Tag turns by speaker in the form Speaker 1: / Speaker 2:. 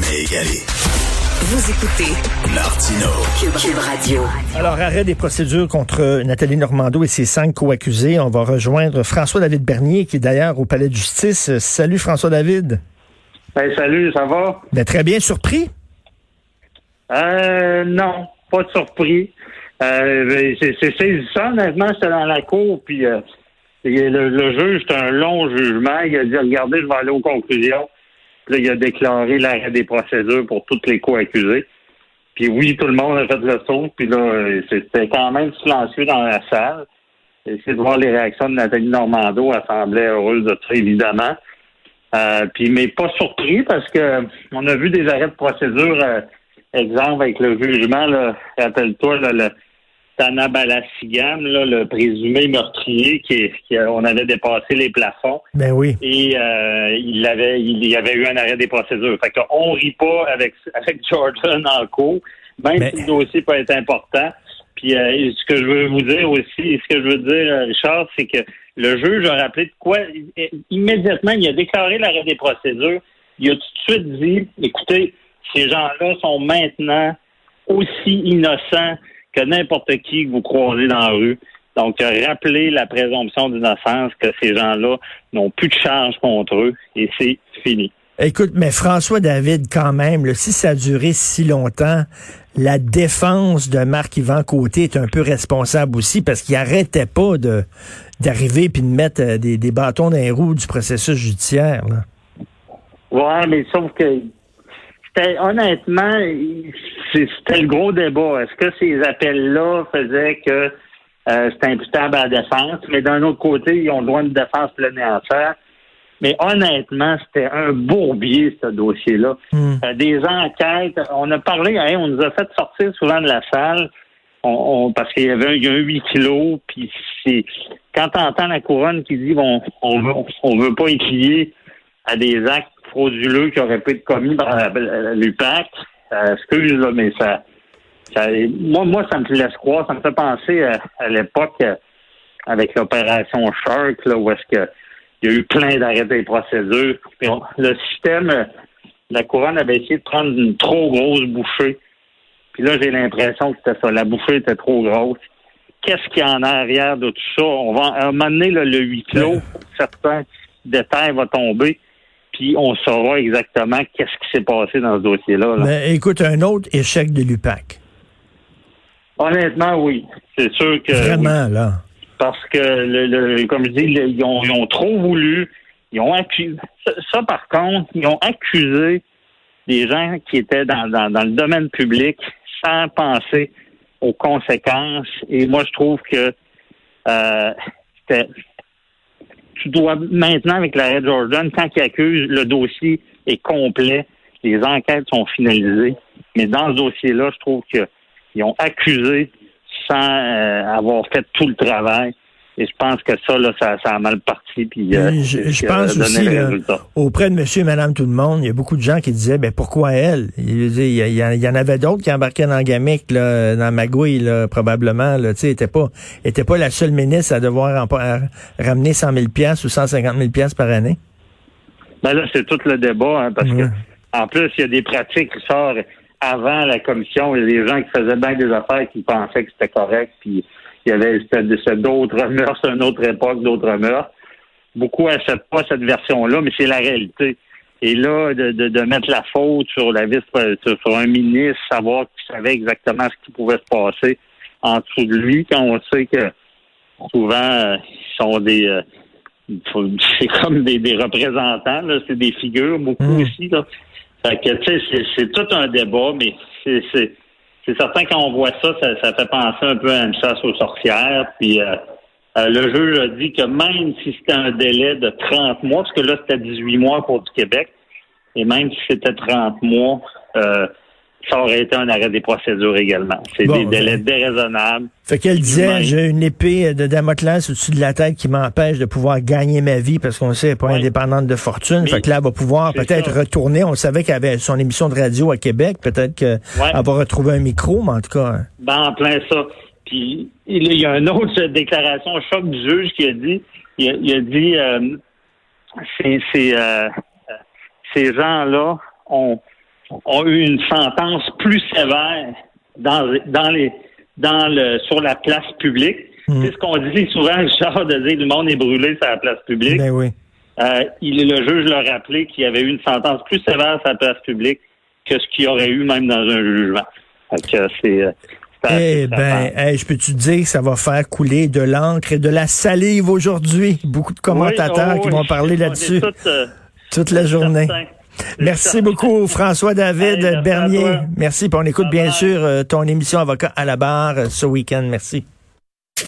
Speaker 1: Jamais égalé.
Speaker 2: Vous écoutez
Speaker 1: Martino.
Speaker 2: Cube, Cube Radio.
Speaker 3: Alors, arrêt des procédures contre Nathalie Normando et ses cinq co-accusés. On va rejoindre François-David Bernier, qui est d'ailleurs au Palais de justice. Salut François-David.
Speaker 4: Hey, salut, ça va?
Speaker 3: Ben, très bien surpris?
Speaker 4: Euh, non, pas de surpris. Euh, ben, c'est c'est saisissant, honnêtement, j'étais dans la cour, puis euh, le, le juge, c'était un long jugement. Il a dit, regardez, je vais aller aux conclusions. Il a déclaré l'arrêt des procédures pour toutes les co-accusés. Puis oui, tout le monde a fait le saut. Puis là, euh, c'était quand même silencieux dans la salle. Essayer de voir les réactions de Nathalie Normando, elle semblait heureuse de ça, évidemment. Euh, puis, mais pas surpris parce que on a vu des arrêts de procédure, euh, exemple avec le jugement, rappelle-toi, le Tana Balassigam, là, le présumé meurtrier, qui, qui on avait dépassé les plafonds.
Speaker 3: Ben oui.
Speaker 4: Et euh, il avait il y avait eu un arrêt des procédures. Fait qu'on rit pas avec avec Jordan en cours, même
Speaker 3: Mais-
Speaker 4: si le dossier peut être important. Puis euh, ce que je veux vous dire aussi, ce que je veux dire, euh, Richard, c'est que le juge a rappelé de quoi immédiatement, il a déclaré l'arrêt des procédures. Il a tout de suite dit, écoutez, ces gens-là sont maintenant aussi innocents que n'importe qui que vous croisez dans la rue. Donc, rappelez la présomption d'innocence que ces gens-là n'ont plus de charge contre eux et c'est fini.
Speaker 3: Écoute, mais François David, quand même, là, si ça a duré si longtemps, la défense de Marc-Yvan Côté est un peu responsable aussi parce qu'il arrêtait pas de d'arriver puis de mettre euh, des, des bâtons dans les roues du processus judiciaire. Là.
Speaker 4: Ouais, mais sauf que c'était honnêtement, c'était le gros débat. Est-ce que ces appels-là faisaient que euh, c'était imputable à la défense? Mais d'un autre côté, ils ont le droit de défense pleine et entière. Mais honnêtement, c'était un bourbier, ce dossier-là.
Speaker 3: Hmm.
Speaker 4: Euh, des enquêtes. On a parlé, hein, on nous a fait sortir souvent de la salle. On, on- parce qu'il y avait un, il y a un 8 kilos, puis c'est quand tu entends la couronne qui dit bon, on veut on veut pas étudier à des actes frauduleux qui auraient pu être commis par la- l'UPAC, euh, excuse là, mais ça, ça moi, moi, ça me laisse croire, ça me fait penser à, à l'époque euh, avec l'opération Shark, là, où est-ce que il y a eu plein d'arrêts des procédures. On- le système, euh, la couronne avait essayé de prendre une trop grosse bouchée. Puis là, j'ai l'impression que c'était ça. La bouchée était trop grosse. Qu'est-ce qu'il y a en arrière de tout ça? On va à un moment donné, là, le huis clos, certains détails vont tomber, puis on saura exactement qu'est-ce qui s'est passé dans ce dossier-là. là.
Speaker 3: Mais écoute, un autre échec de l'UPAC.
Speaker 4: Honnêtement, oui. C'est sûr que. oui.
Speaker 3: Vraiment, là.
Speaker 4: parce que, le, le- comme je dis, le- ils, ont, ils ont trop voulu. Ils ont accusé. Ça, ça, par contre, ils ont accusé des gens qui étaient dans, dans, dans le domaine public sans penser aux conséquences. Et moi, je trouve que euh, c'était- tu dois maintenant, avec l'arrêt Jordan, quand ils accusent, le dossier est complet, les enquêtes sont finalisées. Mais dans ce dossier-là, je trouve qu'ils ont accusé sans euh, avoir fait tout le travail. Et je pense que ça, là, ça, ça a mal parti. Puis, euh,
Speaker 3: Je, pense aussi, là, auprès de monsieur et madame tout le monde, il y a beaucoup de gens qui disaient, ben pourquoi elle? Il, il y, a- il y en- il y en avait d'autres qui embarquaient dans le gamique, là, dans Magouille, là, probablement, là, tu sais, était pas, était pas la seule ministre à devoir en- à ramener 100 000 piastres ou 150 000 piastres par année.
Speaker 4: Ben là, c'est tout le débat, hein, parce que en plus, il y a des pratiques qui sortent avant la commission. Il y a des gens qui faisaient bien des affaires qui pensaient que c'était correct, puis il y avait d'autres mœurs, une autre époque, d'autres mœurs. Beaucoup n'acceptent pas cette version-là, mais c'est la réalité. Et là, de, de, de mettre la faute sur la vice sur, sur un ministre, savoir qu'il savait exactement ce qui pouvait se passer en dessous de lui, quand on sait que souvent euh, ils sont des euh, c'est comme des, des représentants, c'est des figures beaucoup
Speaker 3: Mm.
Speaker 4: aussi. Là. Fait que tu sais, c'est tout un débat, mais c'est, c'est, certain quand on voit ça, ça, ça fait penser un peu à une chasse aux sorcières. Puis euh, euh, le juge a dit que même si c'était un délai de 30 mois, parce que là c'était 18 mois pour du Québec, Et même si c'était 30 mois, euh, ça aurait été un arrêt des procédures également. C'est
Speaker 3: Bon,
Speaker 4: des délais
Speaker 3: ben.
Speaker 4: déraisonnables.
Speaker 3: Fait qu'elle disait, j'ai une épée de Damoclès au-dessus de la tête qui m'empêche de pouvoir gagner ma vie parce qu'on sait qu'elle n'est pas indépendante de fortune.
Speaker 4: Mais
Speaker 3: fait que là, elle va pouvoir peut-être retourner. On savait qu'elle avait son émission de radio à Québec. Peut-être qu'elle
Speaker 4: Ouais.
Speaker 3: va retrouver un micro, mais en tout cas... hein.
Speaker 4: Ben, en plein ça. Puis il y a une autre déclaration choc du juge qui a dit, il a, il a dit, euh, euh, ces gens-là ont, ont eu une sentence plus sévère dans, dans les, dans le, sur la place publique.
Speaker 3: Mhm.
Speaker 4: C'est ce qu'on dit souvent, Richard, de dire le monde est brûlé sur la place publique.
Speaker 3: Ben oui.
Speaker 4: Euh, il, le juge l'a rappelé qu'il y avait eu une sentence plus sévère sur la place publique que ce qu'il y aurait eu même dans un jugement. C'est, euh,
Speaker 3: Eh ben, hey, je peux-tu te dire que ça va faire couler de l'encre et de la salive aujourd'hui? Beaucoup de commentateurs
Speaker 4: Oui,
Speaker 3: qui
Speaker 4: oh,
Speaker 3: vont parler là-dessus
Speaker 4: euh,
Speaker 3: toute la journée. Merci beaucoup, François David
Speaker 4: merci
Speaker 3: Bernier. Merci. Puis on écoute bien sûr euh, ton émission Avocat à la barre euh, ce week-end. Merci.